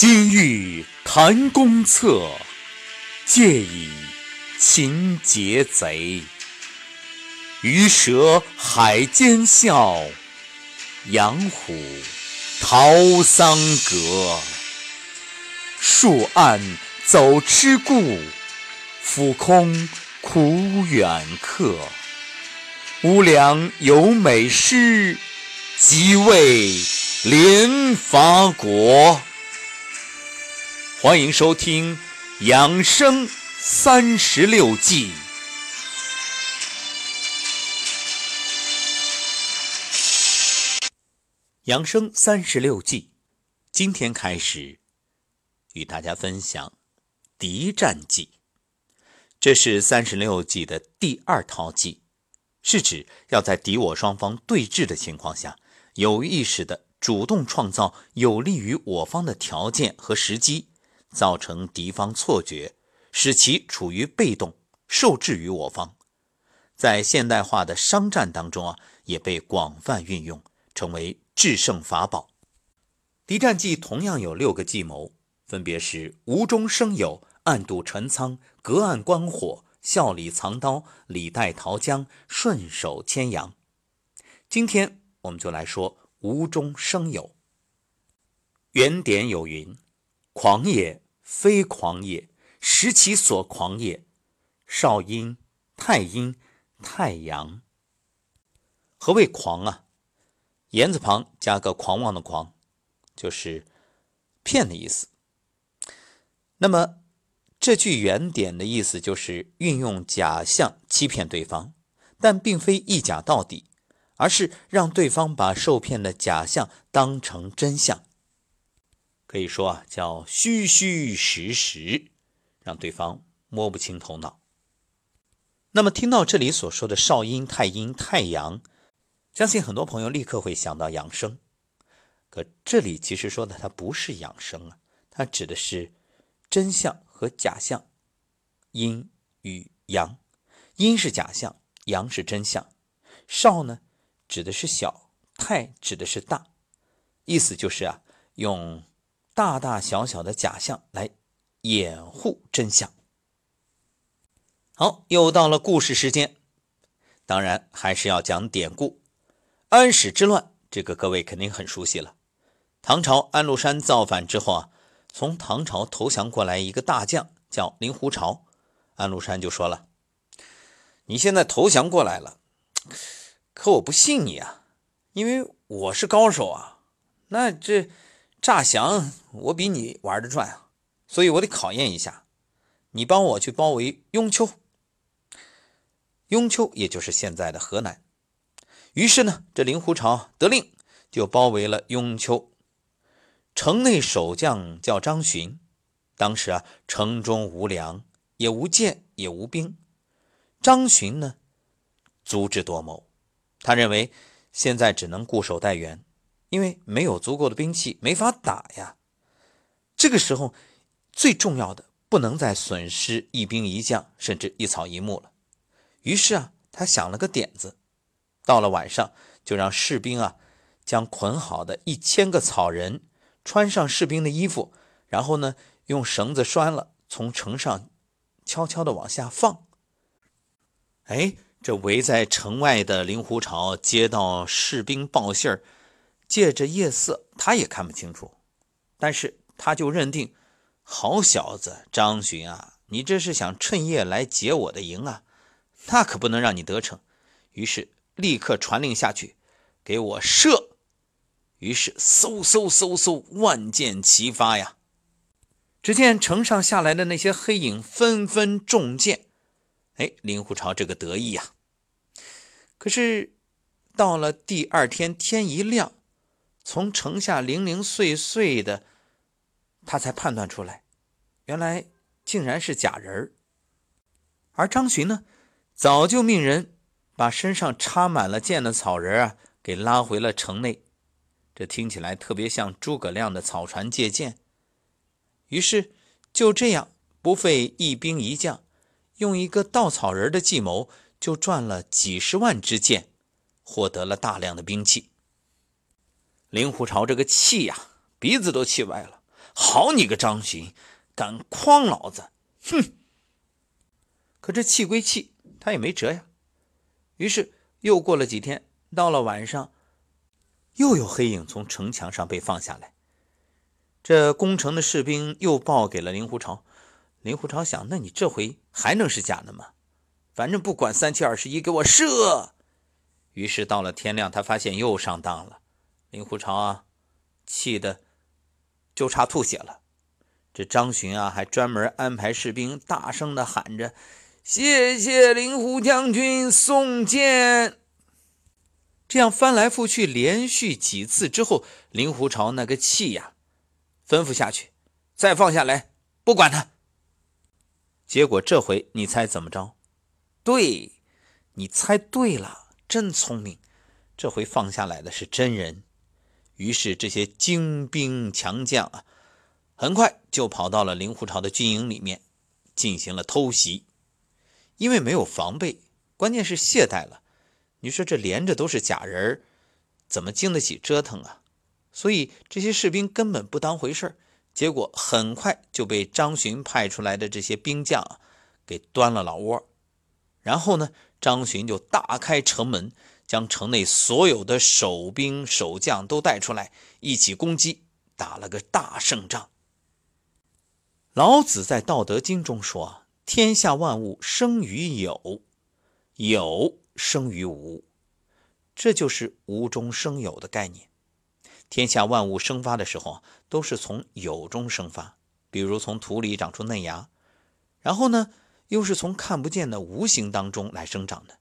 今欲谈公策，借以擒劫贼。鱼蛇海间笑，羊虎逃桑阁。树暗走痴故，俯空苦远客。无良有美诗，即为连伐国。欢迎收听《养生三十六计》。养生三十六计，今天开始与大家分享敌战计。这是三十六计的第二套计，是指要在敌我双方对峙的情况下，有意识的主动创造有利于我方的条件和时机。造成敌方错觉，使其处于被动，受制于我方。在现代化的商战当中啊，也被广泛运用，成为制胜法宝。敌战计同样有六个计谋，分别是无中生有、暗度陈仓、隔岸观火、笑里藏刀、里带桃僵、顺手牵羊。今天我们就来说无中生有。原典有云。狂也，非狂也，实其所狂也。少阴、太阴、太阳。何谓狂啊？言字旁加个狂妄的狂，就是骗的意思。那么这句原点的意思就是运用假象欺骗对方，但并非一假到底，而是让对方把受骗的假象当成真相。可以说啊，叫虚虚实实，让对方摸不清头脑。那么听到这里所说的少阴、太阴、太阳，相信很多朋友立刻会想到养生。可这里其实说的它不是养生啊，它指的是真相和假象，阴与阳，阴是假象，阳是真相。少呢，指的是小；太指的是大，意思就是啊，用。大大小小的假象来掩护真相。好，又到了故事时间，当然还是要讲典故。安史之乱，这个各位肯定很熟悉了。唐朝安禄山造反之后啊，从唐朝投降过来一个大将叫令狐潮，安禄山就说了：“你现在投降过来了，可我不信你啊，因为我是高手啊。那这……”诈降，我比你玩的转啊，所以我得考验一下。你帮我去包围雍丘，雍丘也就是现在的河南。于是呢，这令狐潮得令，就包围了雍丘。城内守将叫张巡，当时啊，城中无粮，也无箭，也无兵。张巡呢，足智多谋，他认为现在只能固守待援。因为没有足够的兵器，没法打呀。这个时候，最重要的不能再损失一兵一将，甚至一草一木了。于是啊，他想了个点子，到了晚上，就让士兵啊，将捆好的一千个草人穿上士兵的衣服，然后呢，用绳子拴了，从城上悄悄地往下放。哎，这围在城外的令狐潮接到士兵报信儿。借着夜色，他也看不清楚，但是他就认定，好小子张巡啊，你这是想趁夜来劫我的营啊，那可不能让你得逞。于是立刻传令下去，给我射。于是嗖嗖嗖嗖，万箭齐发呀！只见城上下来的那些黑影纷纷中箭，哎，令狐潮这个得意呀。可是到了第二天天一亮。从城下零零碎碎的，他才判断出来，原来竟然是假人儿。而张巡呢，早就命人把身上插满了箭的草人啊，给拉回了城内。这听起来特别像诸葛亮的草船借箭。于是就这样不费一兵一将，用一个稻草人的计谋，就赚了几十万支箭，获得了大量的兵器。令狐潮这个气呀，鼻子都气歪了，好你个张巡，敢诓老子！哼！可这气归气，他也没辙呀。于是又过了几天，到了晚上，又有黑影从城墙上被放下来。这攻城的士兵又报给了令狐潮。令狐潮想：那你这回还能是假的吗？反正不管三七二十一，给我射！于是到了天亮，他发现又上当了。令狐潮啊，气得就差吐血了。这张巡啊，还专门安排士兵大声的喊着：“谢谢令狐将军送剑。”这样翻来覆去连续几次之后，令狐潮那个气呀，吩咐下去，再放下来，不管他。结果这回你猜怎么着？对，你猜对了，真聪明。这回放下来的是真人。于是这些精兵强将啊，很快就跑到了令狐潮的军营里面，进行了偷袭。因为没有防备，关键是懈怠了。你说这连着都是假人怎么经得起折腾啊？所以这些士兵根本不当回事结果很快就被张巡派出来的这些兵将啊，给端了老窝。然后呢，张巡就大开城门。将城内所有的守兵守将都带出来，一起攻击，打了个大胜仗。老子在《道德经》中说：“天下万物生于有，有生于无，这就是无中生有的概念。天下万物生发的时候都是从有中生发，比如从土里长出嫩芽，然后呢，又是从看不见的无形当中来生长的。”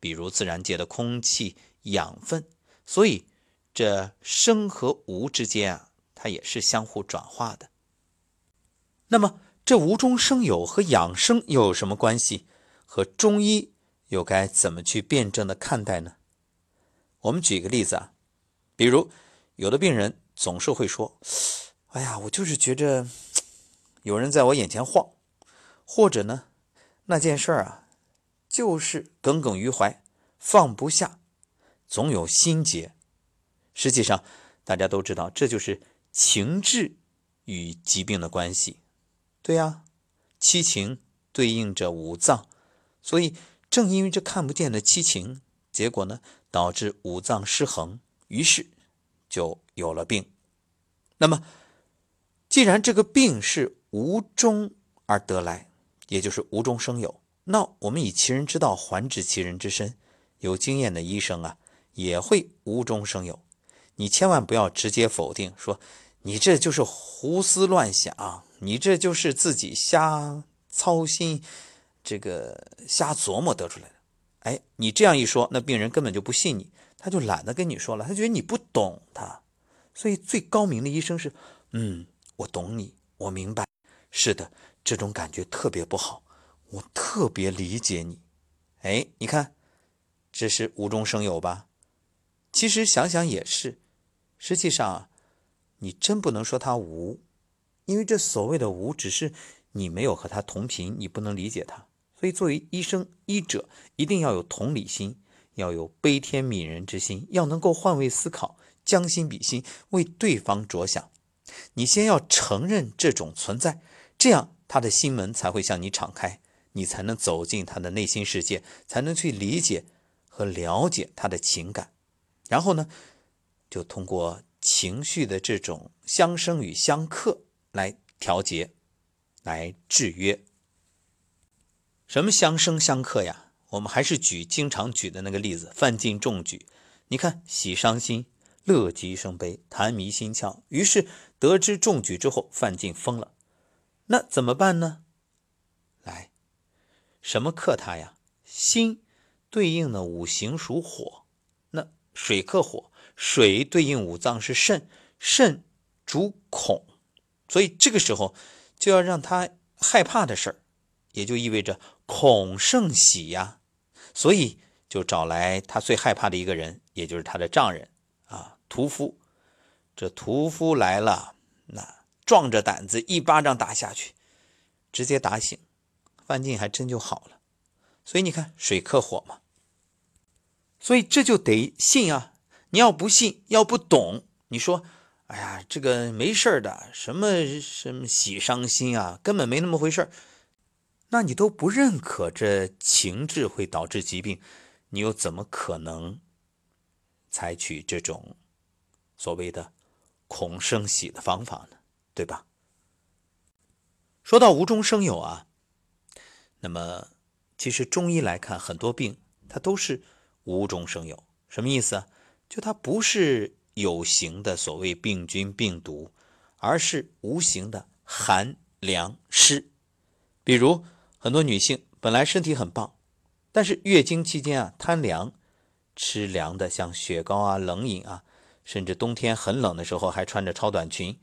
比如自然界的空气、养分，所以这生和无之间啊，它也是相互转化的。那么这无中生有和养生又有什么关系？和中医又该怎么去辩证的看待呢？我们举个例子啊，比如有的病人总是会说：“哎呀，我就是觉着有人在我眼前晃，或者呢，那件事儿啊。”就是耿耿于怀，放不下，总有心结。实际上，大家都知道，这就是情志与疾病的关系。对呀，七情对应着五脏，所以正因为这看不见的七情，结果呢，导致五脏失衡，于是就有了病。那么，既然这个病是无中而得来，也就是无中生有。那我们以其人之道还治其人之身，有经验的医生啊，也会无中生有。你千万不要直接否定，说你这就是胡思乱想，你这就是自己瞎操心，这个瞎琢磨得出来的。哎，你这样一说，那病人根本就不信你，他就懒得跟你说了，他觉得你不懂他。所以最高明的医生是，嗯，我懂你，我明白，是的，这种感觉特别不好。我特别理解你，哎，你看，这是无中生有吧？其实想想也是，实际上啊，你真不能说他无，因为这所谓的无，只是你没有和他同频，你不能理解他。所以作为医生医者，一定要有同理心，要有悲天悯人之心，要能够换位思考，将心比心，为对方着想。你先要承认这种存在，这样他的心门才会向你敞开。你才能走进他的内心世界，才能去理解和了解他的情感，然后呢，就通过情绪的这种相生与相克来调节，来制约。什么相生相克呀？我们还是举经常举的那个例子，范进中举。你看，喜伤心，乐极生悲，痰迷心窍。于是得知中举之后，范进疯了。那怎么办呢？什么克它呀？心对应的五行属火，那水克火，水对应五脏是肾，肾主恐，所以这个时候就要让他害怕的事儿，也就意味着恐胜喜呀。所以就找来他最害怕的一个人，也就是他的丈人啊，屠夫。这屠夫来了，那壮着胆子一巴掌打下去，直接打醒。范进还真就好了，所以你看水克火嘛，所以这就得信啊！你要不信，要不懂，你说，哎呀，这个没事的，什么什么喜伤心啊，根本没那么回事那你都不认可这情志会导致疾病，你又怎么可能采取这种所谓的恐生喜的方法呢？对吧？说到无中生有啊，那么其实中医来看，很多病它都是无中生有，什么意思啊？就它不是。有形的所谓病菌病毒，而是无形的寒凉湿。比如很多女性本来身体很棒，但是月经期间啊贪凉，吃凉的像雪糕啊、冷饮啊，甚至冬天很冷的时候还穿着超短裙，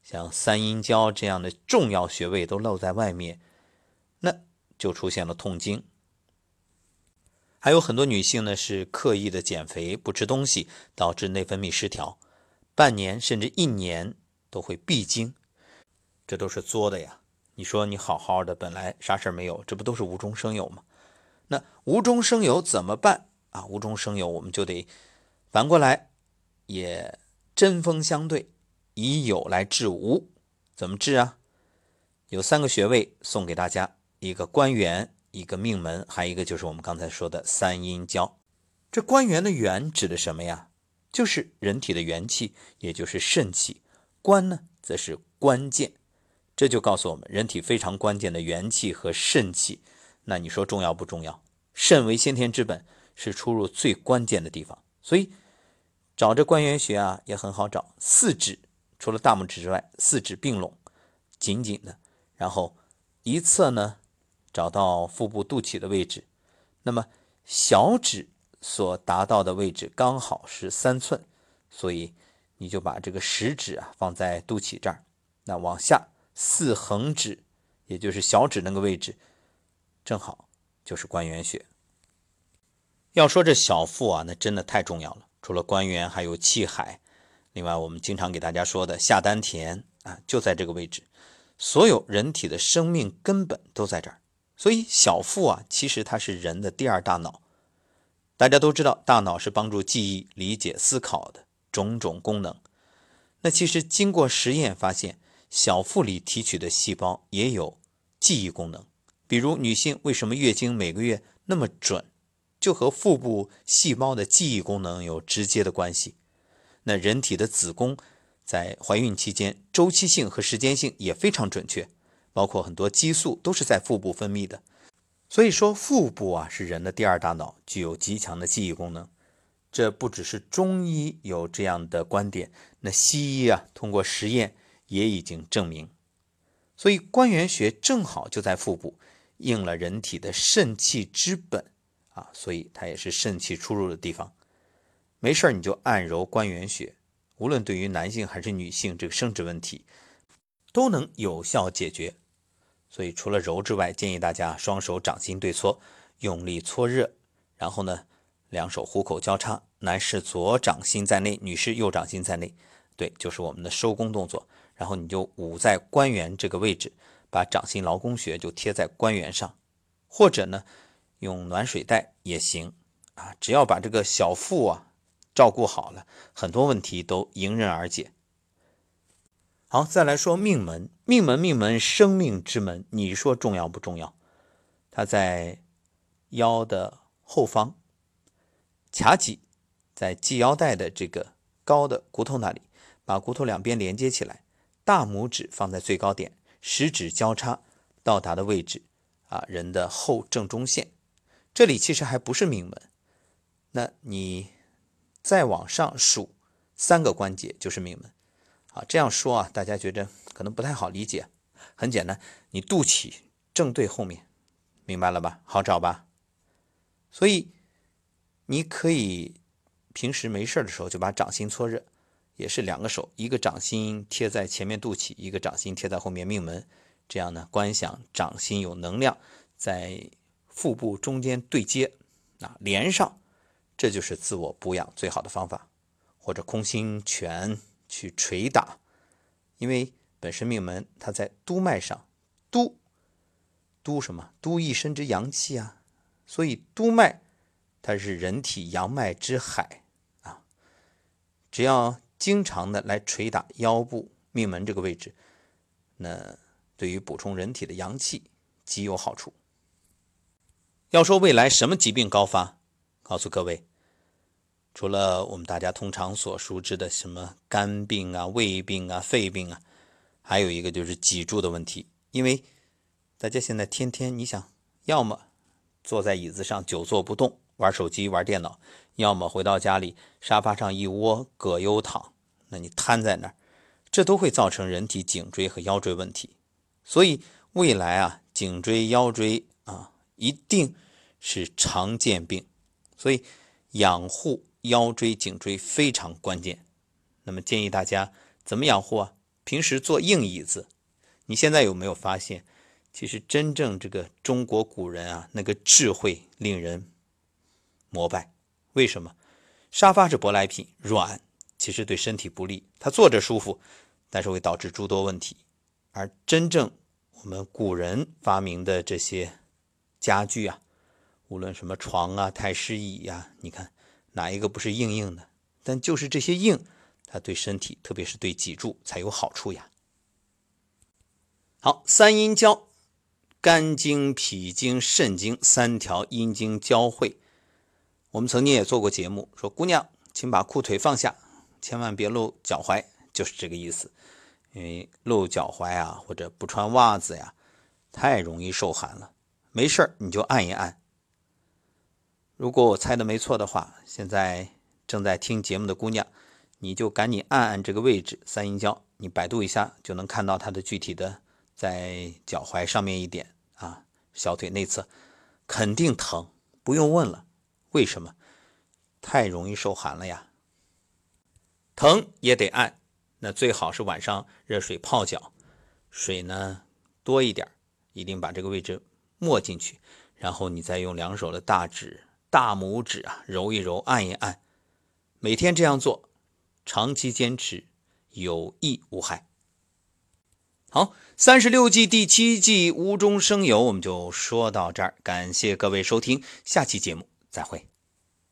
像三阴交这样的重要穴位都露在外面，那就出现了痛经。还有很多女性呢，是刻意的减肥，不吃东西，导致内分泌失调，半年甚至一年都会闭经，这都是作的呀。你说你好好的，本来啥事没有，这不都是无中生有吗？那无中生有怎么办啊？无中生有，我们就得反过来，也针锋相对，以有来治无。怎么治啊？有三个穴位送给大家，一个关元。一个命门，还有一个就是我们刚才说的三阴交。这关元的元指的什么呀？就是人体的元气，也就是肾气。关呢，则是关键。这就告诉我们，人体非常关键的元气和肾气。那你说重要不重要？肾为先天之本，是出入最关键的地方。所以找这关元穴啊，也很好找。四指除了大拇指之外，四指并拢，紧紧的，然后一侧呢。找到腹部肚脐的位置，那么小指所达到的位置刚好是三寸，所以你就把这个食指啊放在肚脐这儿，那往下四横指，也就是小指那个位置，正好就是关元穴。要说这小腹啊，那真的太重要了。除了关元，还有气海，另外我们经常给大家说的下丹田啊，就在这个位置，所有人体的生命根本都在这儿。所以小腹啊，其实它是人的第二大脑。大家都知道，大脑是帮助记忆、理解、思考的种种功能。那其实经过实验发现，小腹里提取的细胞也有记忆功能。比如女性为什么月经每个月那么准，就和腹部细胞的记忆功能有直接的关系。那人体的子宫在怀孕期间，周期性和时间性也非常准确。包括很多激素都是在腹部分泌的，所以说腹部啊是人的第二大脑，具有极强的记忆功能。这不只是中医有这样的观点，那西医啊通过实验也已经证明。所以关元穴正好就在腹部，应了人体的肾气之本啊，所以它也是肾气出入的地方。没事你就按揉关元穴，无论对于男性还是女性，这个生殖问题都能有效解决。所以除了揉之外，建议大家双手掌心对搓，用力搓热，然后呢，两手虎口交叉，男士左掌心在内，女士右掌心在内，对，就是我们的收功动作。然后你就捂在关元这个位置，把掌心劳宫穴就贴在关元上，或者呢，用暖水袋也行啊，只要把这个小腹啊照顾好了，很多问题都迎刃而解。好，再来说命门，命门，命门，生命之门，你说重要不重要？它在腰的后方，髂脊在系腰带的这个高的骨头那里，把骨头两边连接起来，大拇指放在最高点，食指交叉到达的位置啊，人的后正中线，这里其实还不是命门。那你再往上数三个关节就是命门。啊，这样说啊，大家觉得可能不太好理解。很简单，你肚脐正对后面，明白了吧？好找吧？所以你可以平时没事的时候就把掌心搓热，也是两个手，一个掌心贴在前面肚脐，一个掌心贴在后面命门，这样呢，观想掌心有能量在腹部中间对接，啊，连上，这就是自我补养最好的方法，或者空心拳。去捶打，因为本身命门它在督脉上，督督什么？督一身之阳气啊！所以督脉它是人体阳脉之海啊！只要经常的来捶打腰部命门这个位置，那对于补充人体的阳气极有好处。要说未来什么疾病高发，告诉各位，除了我们大家通常所熟知的什么肝病啊、胃病啊、肺病啊，还有一个就是脊柱的问题。因为大家现在天天你想，要么坐在椅子上久坐不动，玩手机、玩电脑；要么回到家里沙发上一窝葛优躺，那你瘫在那儿，这都会造成人体颈椎和腰椎问题。所以未来啊，颈椎、腰椎啊。一定是常见病，所以养护腰椎、颈椎非常关键。那么建议大家怎么养护啊？平时坐硬椅子。你现在有没有发现，其实真正这个中国古人啊，那个智慧令人膜拜。为什么？沙发是舶来品，软，其实对身体不利。它坐着舒服，但是会导致诸多问题。而真正我们古人发明的这些。家具啊，无论什么床啊、太师椅呀，你看哪一个不是硬硬的？但就是这些硬，它对身体，特别是对脊柱才有好处呀。好，三阴交，肝经、脾经、肾经三条阴经交汇。我们曾经也做过节目，说姑娘，请把裤腿放下，千万别露脚踝，就是这个意思。因为露脚踝啊，或者不穿袜子呀，太容易受寒了。没事儿，你就按一按。如果我猜的没错的话，现在正在听节目的姑娘，你就赶紧按按这个位置三阴交。你百度一下就能看到它的具体的，在脚踝上面一点啊，小腿内侧，肯定疼，不用问了。为什么？太容易受寒了呀。疼也得按，那最好是晚上热水泡脚，水呢多一点，一定把这个位置。没进去，然后你再用两手的大指、大拇指啊揉一揉、按一按，每天这样做，长期坚持有益无害。好，三十六计第七计无中生有，我们就说到这儿，感谢各位收听，下期节目再会。